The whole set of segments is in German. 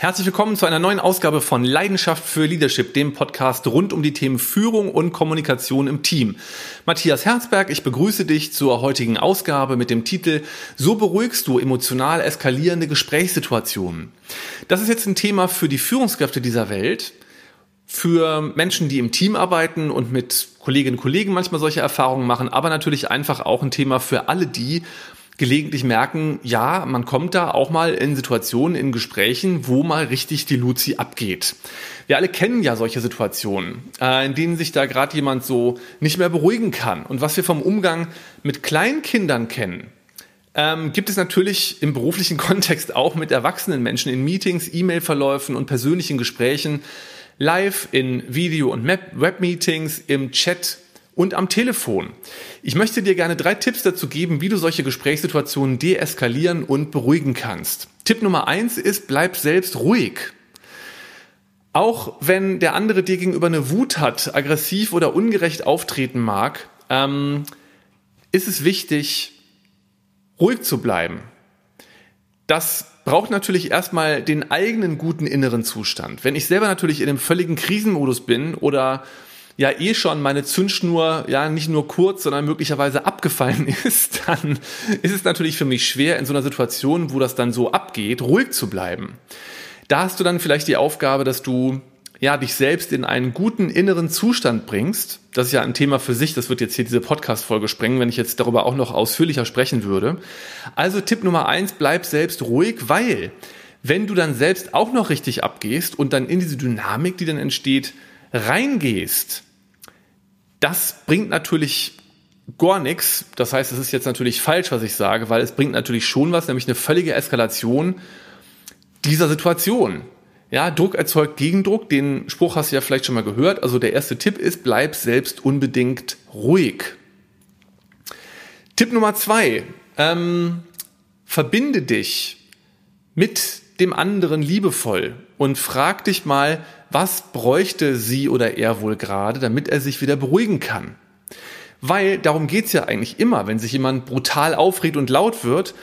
Herzlich willkommen zu einer neuen Ausgabe von Leidenschaft für Leadership, dem Podcast rund um die Themen Führung und Kommunikation im Team. Matthias Herzberg, ich begrüße dich zur heutigen Ausgabe mit dem Titel So beruhigst du emotional eskalierende Gesprächssituationen. Das ist jetzt ein Thema für die Führungskräfte dieser Welt, für Menschen, die im Team arbeiten und mit Kolleginnen und Kollegen manchmal solche Erfahrungen machen, aber natürlich einfach auch ein Thema für alle die, gelegentlich merken, ja, man kommt da auch mal in Situationen, in Gesprächen, wo mal richtig die Luzi abgeht. Wir alle kennen ja solche Situationen, äh, in denen sich da gerade jemand so nicht mehr beruhigen kann. Und was wir vom Umgang mit Kleinkindern kennen, ähm, gibt es natürlich im beruflichen Kontext auch mit erwachsenen Menschen in Meetings, E-Mail-Verläufen und persönlichen Gesprächen, live in Video- und Web-Meetings, im Chat und am Telefon. Ich möchte dir gerne drei Tipps dazu geben, wie du solche Gesprächssituationen deeskalieren und beruhigen kannst. Tipp Nummer eins ist, bleib selbst ruhig. Auch wenn der andere dir gegenüber eine Wut hat, aggressiv oder ungerecht auftreten mag, ähm, ist es wichtig, ruhig zu bleiben. Das braucht natürlich erstmal den eigenen guten inneren Zustand. Wenn ich selber natürlich in einem völligen Krisenmodus bin oder ja eh schon meine Zündschnur ja nicht nur kurz, sondern möglicherweise abgefallen ist, dann ist es natürlich für mich schwer, in so einer Situation, wo das dann so abgeht, ruhig zu bleiben. Da hast du dann vielleicht die Aufgabe, dass du ja, dich selbst in einen guten inneren Zustand bringst. Das ist ja ein Thema für sich. Das wird jetzt hier diese Podcast-Folge sprengen, wenn ich jetzt darüber auch noch ausführlicher sprechen würde. Also Tipp Nummer eins, bleib selbst ruhig, weil wenn du dann selbst auch noch richtig abgehst und dann in diese Dynamik, die dann entsteht, reingehst, das bringt natürlich gar nichts. Das heißt, es ist jetzt natürlich falsch, was ich sage, weil es bringt natürlich schon was, nämlich eine völlige Eskalation dieser Situation. Ja, Druck erzeugt Gegendruck. Den Spruch hast du ja vielleicht schon mal gehört. Also der erste Tipp ist, bleib selbst unbedingt ruhig. Tipp Nummer zwei, ähm, verbinde dich mit dem anderen liebevoll und frag dich mal, was bräuchte sie oder er wohl gerade, damit er sich wieder beruhigen kann. Weil darum geht's ja eigentlich immer, wenn sich jemand brutal aufregt und laut wird,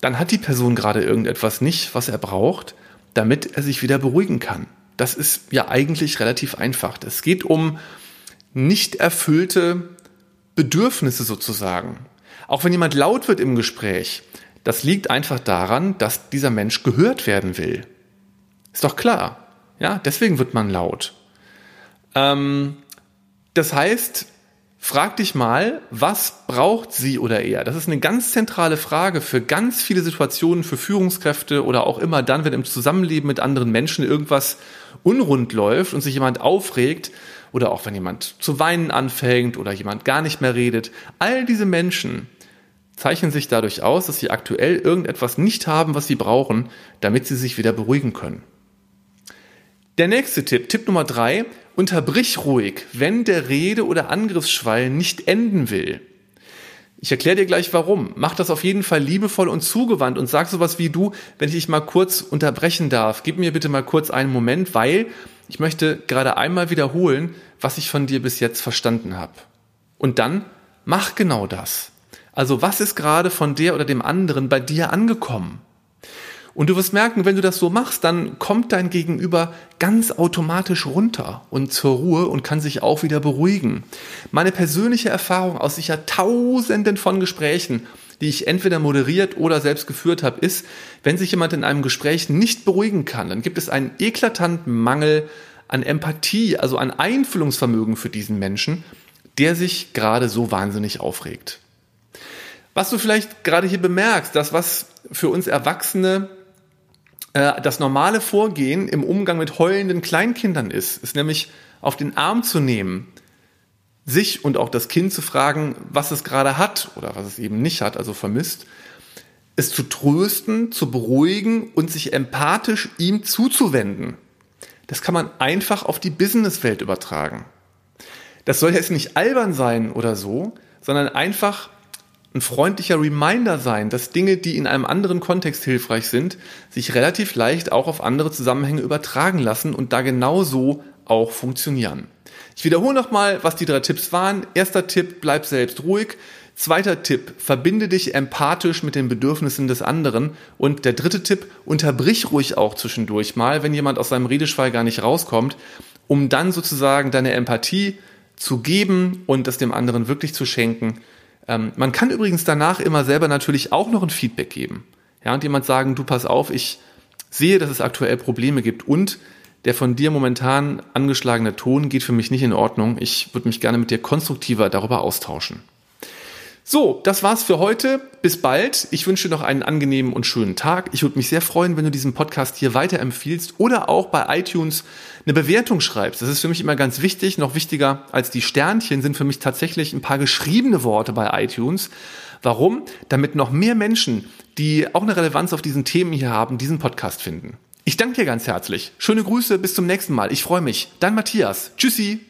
dann hat die Person gerade irgendetwas nicht, was er braucht, damit er sich wieder beruhigen kann. Das ist ja eigentlich relativ einfach. Es geht um nicht erfüllte Bedürfnisse sozusagen. Auch wenn jemand laut wird im Gespräch, das liegt einfach daran, dass dieser Mensch gehört werden will. Ist doch klar. Ja, deswegen wird man laut. Ähm, das heißt, frag dich mal, was braucht sie oder er? Das ist eine ganz zentrale Frage für ganz viele Situationen, für Führungskräfte oder auch immer dann, wenn im Zusammenleben mit anderen Menschen irgendwas unrund läuft und sich jemand aufregt oder auch wenn jemand zu weinen anfängt oder jemand gar nicht mehr redet. All diese Menschen zeichnen sich dadurch aus, dass sie aktuell irgendetwas nicht haben, was sie brauchen, damit sie sich wieder beruhigen können. Der nächste Tipp, Tipp Nummer drei, unterbrich ruhig, wenn der Rede- oder Angriffsschwall nicht enden will. Ich erkläre dir gleich warum. Mach das auf jeden Fall liebevoll und zugewandt und sag sowas wie du, wenn ich dich mal kurz unterbrechen darf. Gib mir bitte mal kurz einen Moment, weil ich möchte gerade einmal wiederholen, was ich von dir bis jetzt verstanden habe. Und dann mach genau das. Also was ist gerade von der oder dem anderen bei dir angekommen? Und du wirst merken, wenn du das so machst, dann kommt dein Gegenüber ganz automatisch runter und zur Ruhe und kann sich auch wieder beruhigen. Meine persönliche Erfahrung aus sicher Tausenden von Gesprächen, die ich entweder moderiert oder selbst geführt habe, ist, wenn sich jemand in einem Gespräch nicht beruhigen kann, dann gibt es einen eklatanten Mangel an Empathie, also an Einfühlungsvermögen für diesen Menschen, der sich gerade so wahnsinnig aufregt. Was du vielleicht gerade hier bemerkst, das was für uns Erwachsene äh, das normale Vorgehen im Umgang mit heulenden Kleinkindern ist, ist nämlich auf den Arm zu nehmen, sich und auch das Kind zu fragen, was es gerade hat oder was es eben nicht hat, also vermisst, es zu trösten, zu beruhigen und sich empathisch ihm zuzuwenden. Das kann man einfach auf die Businesswelt übertragen. Das soll jetzt nicht albern sein oder so, sondern einfach ein freundlicher Reminder sein, dass Dinge, die in einem anderen Kontext hilfreich sind, sich relativ leicht auch auf andere Zusammenhänge übertragen lassen und da genauso auch funktionieren. Ich wiederhole nochmal, was die drei Tipps waren. Erster Tipp, bleib selbst ruhig. Zweiter Tipp, verbinde dich empathisch mit den Bedürfnissen des anderen. Und der dritte Tipp, unterbrich ruhig auch zwischendurch mal, wenn jemand aus seinem Redeschwall gar nicht rauskommt, um dann sozusagen deine Empathie zu geben und das dem anderen wirklich zu schenken. Ähm, man kann übrigens danach immer selber natürlich auch noch ein Feedback geben. Ja, und jemand sagen, du pass auf, ich sehe, dass es aktuell Probleme gibt und der von dir momentan angeschlagene Ton geht für mich nicht in Ordnung. Ich würde mich gerne mit dir konstruktiver darüber austauschen. So, das war's für heute. Bis bald. Ich wünsche noch einen angenehmen und schönen Tag. Ich würde mich sehr freuen, wenn du diesen Podcast hier weiterempfiehlst oder auch bei iTunes eine Bewertung schreibst. Das ist für mich immer ganz wichtig. Noch wichtiger als die Sternchen sind für mich tatsächlich ein paar geschriebene Worte bei iTunes. Warum? Damit noch mehr Menschen, die auch eine Relevanz auf diesen Themen hier haben, diesen Podcast finden. Ich danke dir ganz herzlich. Schöne Grüße, bis zum nächsten Mal. Ich freue mich. Dein Matthias. Tschüssi.